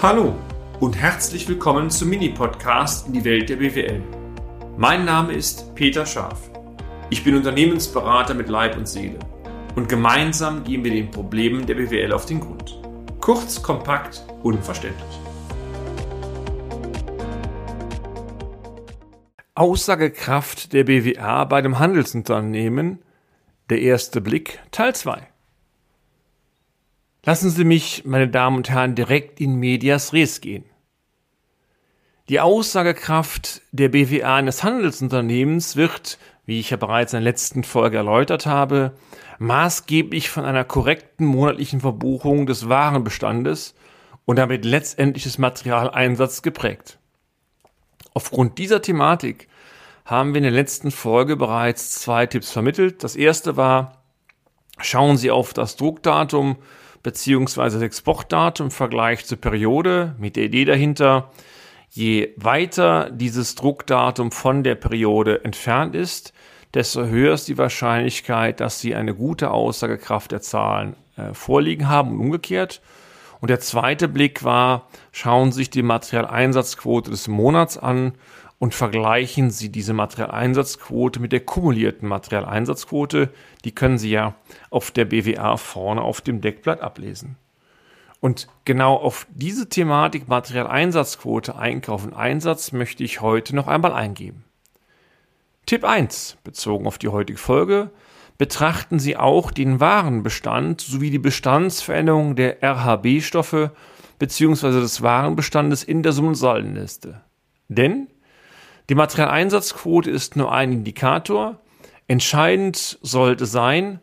Hallo und herzlich willkommen zum Mini-Podcast in die Welt der BWL. Mein Name ist Peter Scharf. Ich bin Unternehmensberater mit Leib und Seele und gemeinsam gehen wir den Problemen der BWL auf den Grund. Kurz, kompakt, unverständlich. Aussagekraft der BWA bei dem Handelsunternehmen, der erste Blick, Teil 2. Lassen Sie mich, meine Damen und Herren, direkt in medias res gehen. Die Aussagekraft der BWA eines Handelsunternehmens wird, wie ich ja bereits in der letzten Folge erläutert habe, maßgeblich von einer korrekten monatlichen Verbuchung des Warenbestandes und damit letztendlich des Materialeinsatzes geprägt. Aufgrund dieser Thematik haben wir in der letzten Folge bereits zwei Tipps vermittelt. Das erste war, schauen Sie auf das Druckdatum beziehungsweise das Exportdatum im Vergleich zur Periode mit der Idee dahinter, je weiter dieses Druckdatum von der Periode entfernt ist, desto höher ist die Wahrscheinlichkeit, dass Sie eine gute Aussagekraft der Zahlen äh, vorliegen haben und umgekehrt. Und der zweite Blick war, schauen Sie sich die Materialeinsatzquote des Monats an und vergleichen Sie diese Materialeinsatzquote mit der kumulierten Materialeinsatzquote. Die können Sie ja auf der BWA vorne auf dem Deckblatt ablesen. Und genau auf diese Thematik Materialeinsatzquote, Einkauf und Einsatz möchte ich heute noch einmal eingeben. Tipp 1, bezogen auf die heutige Folge, betrachten Sie auch den Warenbestand sowie die Bestandsveränderung der RHB-Stoffe bzw. des Warenbestandes in der Summensaldenliste. Denn die Materialeinsatzquote ist nur ein Indikator. Entscheidend sollte sein,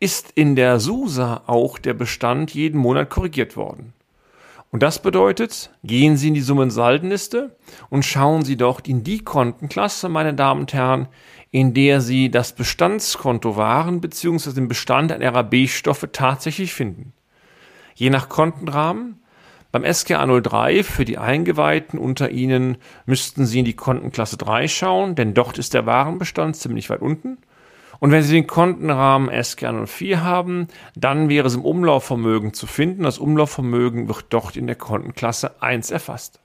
ist in der SUSA auch der Bestand jeden Monat korrigiert worden. Und das bedeutet, gehen Sie in die Summensaldenliste und schauen Sie dort in die Kontenklasse, meine Damen und Herren, in der Sie das Bestandskonto Waren bzw. den Bestand an RAB-Stoffe tatsächlich finden. Je nach Kontenrahmen beim SKA 03 für die Eingeweihten unter Ihnen müssten Sie in die Kontenklasse 3 schauen, denn dort ist der Warenbestand ziemlich weit unten. Und wenn Sie den Kontenrahmen SKA 04 haben, dann wäre es im Umlaufvermögen zu finden. Das Umlaufvermögen wird dort in der Kontenklasse 1 erfasst.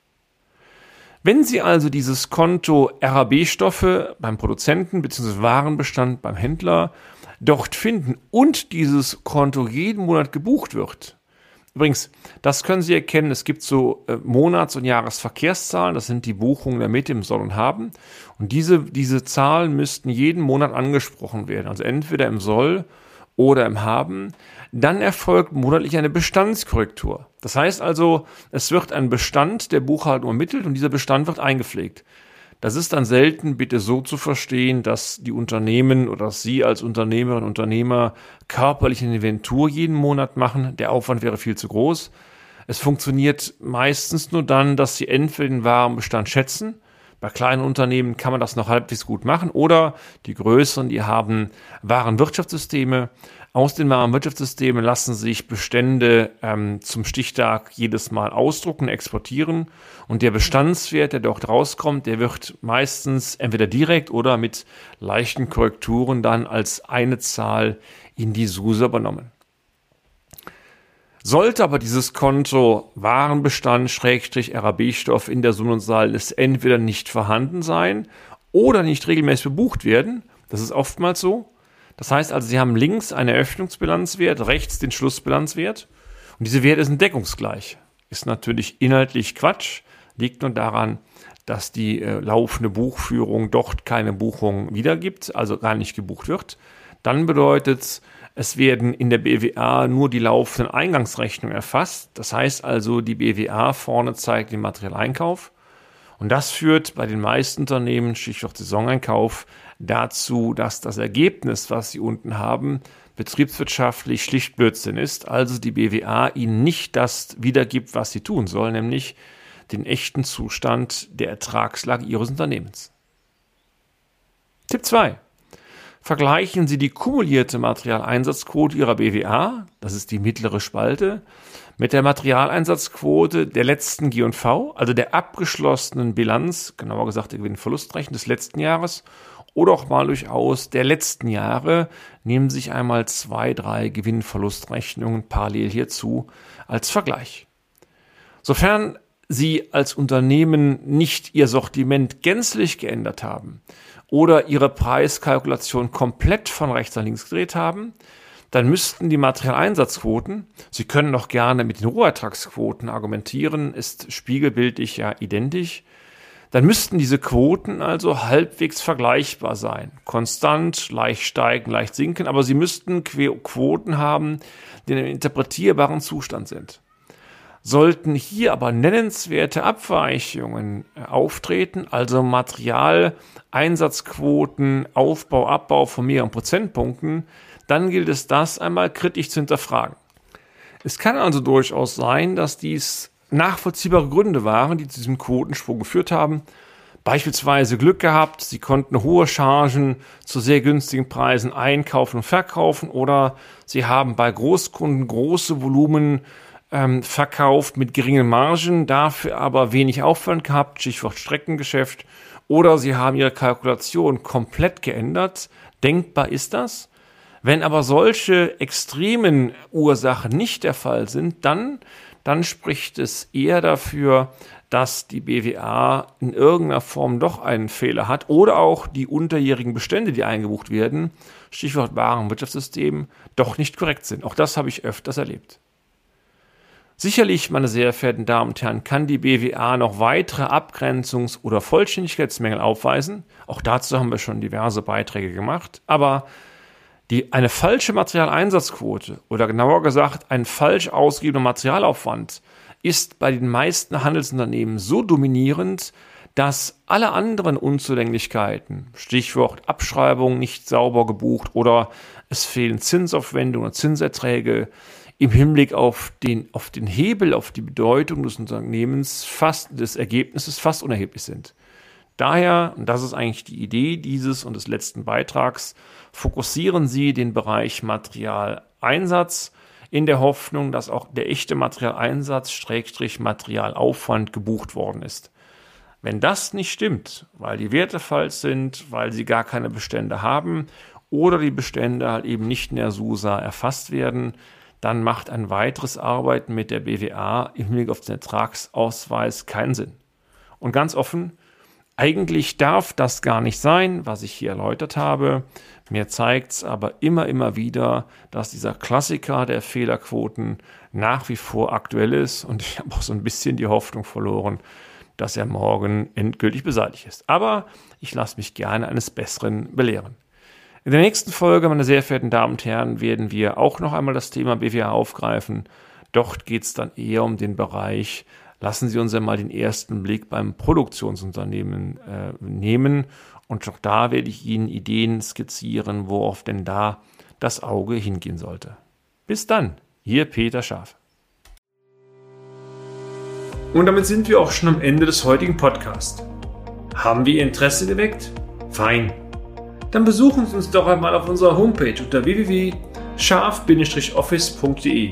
Wenn Sie also dieses Konto RAB-Stoffe beim Produzenten bzw. Warenbestand beim Händler dort finden und dieses Konto jeden Monat gebucht wird, Übrigens, das können Sie erkennen. Es gibt so äh, Monats- und Jahresverkehrszahlen. Das sind die Buchungen der mit im Soll und Haben. Und diese, diese Zahlen müssten jeden Monat angesprochen werden. Also entweder im Soll oder im Haben. Dann erfolgt monatlich eine Bestandskorrektur. Das heißt also, es wird ein Bestand der Buchhaltung ermittelt und dieser Bestand wird eingepflegt. Das ist dann selten bitte so zu verstehen, dass die Unternehmen oder dass Sie als Unternehmerin und Unternehmer körperlich eine Inventur jeden Monat machen. Der Aufwand wäre viel zu groß. Es funktioniert meistens nur dann, dass Sie entweder den Warenbestand schätzen. Bei kleinen Unternehmen kann man das noch halbwegs gut machen oder die größeren, die haben Warenwirtschaftssysteme. Aus den Warenwirtschaftssystemen lassen sich Bestände ähm, zum Stichtag jedes Mal ausdrucken, exportieren und der Bestandswert, der dort rauskommt, der wird meistens entweder direkt oder mit leichten Korrekturen dann als eine Zahl in die SUSE übernommen. Sollte aber dieses Konto Warenbestand Schrägstrich RAB-Stoff in der Summensaldenliste entweder nicht vorhanden sein oder nicht regelmäßig bebucht werden, das ist oftmals so, das heißt also, Sie haben links einen Eröffnungsbilanzwert, rechts den Schlussbilanzwert und diese Werte sind deckungsgleich. Ist natürlich inhaltlich Quatsch, liegt nur daran, dass die äh, laufende Buchführung dort keine Buchung wiedergibt, also gar nicht gebucht wird. Dann bedeutet es, es werden in der BWA nur die laufenden Eingangsrechnungen erfasst. Das heißt also, die BWA vorne zeigt den Materialeinkauf. Und das führt bei den meisten Unternehmen, Stichwort Saisoneinkauf, dazu, dass das Ergebnis, was sie unten haben, betriebswirtschaftlich schlicht Blödsinn ist, also die BWA ihnen nicht das wiedergibt, was sie tun soll, nämlich den echten Zustand der Ertragslage ihres Unternehmens. Tipp 2. Vergleichen Sie die kumulierte Materialeinsatzquote Ihrer BWA, das ist die mittlere Spalte, mit der Materialeinsatzquote der letzten G&V, also der abgeschlossenen Bilanz, genauer gesagt der Gewinn-Verlustrechnung des letzten Jahres oder auch mal durchaus der letzten Jahre. Nehmen sich einmal zwei, drei Gewinn-Verlustrechnungen parallel hierzu als Vergleich. Sofern Sie als Unternehmen nicht Ihr Sortiment gänzlich geändert haben oder Ihre Preiskalkulation komplett von rechts nach links gedreht haben, dann müssten die Materialeinsatzquoten, Sie können noch gerne mit den Rohertragsquoten argumentieren, ist spiegelbildlich ja identisch, dann müssten diese Quoten also halbwegs vergleichbar sein. Konstant, leicht steigen, leicht sinken, aber sie müssten Quoten haben, die in einem interpretierbaren Zustand sind. Sollten hier aber nennenswerte Abweichungen äh, auftreten, also Materialeinsatzquoten, Aufbau, Abbau von mehreren Prozentpunkten, dann gilt es das einmal kritisch zu hinterfragen. Es kann also durchaus sein, dass dies nachvollziehbare Gründe waren, die zu diesem Quotensprung geführt haben. Beispielsweise Glück gehabt, sie konnten hohe Chargen zu sehr günstigen Preisen einkaufen und verkaufen oder sie haben bei Großkunden große Volumen ähm, verkauft mit geringen Margen, dafür aber wenig Aufwand gehabt, Stichwort Streckengeschäft, oder sie haben ihre Kalkulation komplett geändert. Denkbar ist das. Wenn aber solche extremen Ursachen nicht der Fall sind, dann dann spricht es eher dafür, dass die BWA in irgendeiner Form doch einen Fehler hat oder auch die unterjährigen Bestände, die eingebucht werden, Stichwort Warenwirtschaftssystem, doch nicht korrekt sind. Auch das habe ich öfters erlebt. Sicherlich, meine sehr verehrten Damen und Herren, kann die BWA noch weitere Abgrenzungs- oder Vollständigkeitsmängel aufweisen. Auch dazu haben wir schon diverse Beiträge gemacht. Aber die, eine falsche Materialeinsatzquote oder genauer gesagt ein falsch ausgegebener Materialaufwand ist bei den meisten Handelsunternehmen so dominierend, dass alle anderen Unzulänglichkeiten, Stichwort Abschreibung nicht sauber gebucht oder es fehlen Zinsaufwendungen und Zinserträge, im Hinblick auf den, auf den Hebel, auf die Bedeutung des Unternehmens fast, des Ergebnisses fast unerheblich sind. Daher, und das ist eigentlich die Idee dieses und des letzten Beitrags, fokussieren Sie den Bereich Materialeinsatz in der Hoffnung, dass auch der echte Materialeinsatz Schrägstrich Materialaufwand gebucht worden ist. Wenn das nicht stimmt, weil die Werte falsch sind, weil Sie gar keine Bestände haben oder die Bestände halt eben nicht in der SUSA erfasst werden, dann macht ein weiteres Arbeiten mit der BWA im Hinblick auf den Ertragsausweis keinen Sinn. Und ganz offen, eigentlich darf das gar nicht sein, was ich hier erläutert habe. Mir zeigt es aber immer, immer wieder, dass dieser Klassiker der Fehlerquoten nach wie vor aktuell ist und ich habe auch so ein bisschen die Hoffnung verloren, dass er morgen endgültig beseitigt ist. Aber ich lasse mich gerne eines Besseren belehren. In der nächsten Folge, meine sehr verehrten Damen und Herren, werden wir auch noch einmal das Thema BWA aufgreifen. Dort geht es dann eher um den Bereich lassen Sie uns einmal den ersten Blick beim Produktionsunternehmen äh, nehmen. Und auch da werde ich Ihnen Ideen skizzieren, worauf denn da das Auge hingehen sollte. Bis dann, Ihr Peter Schaf. Und damit sind wir auch schon am Ende des heutigen Podcasts. Haben wir Ihr Interesse geweckt? Fein. Dann besuchen Sie uns doch einmal auf unserer Homepage unter www.scharf-office.de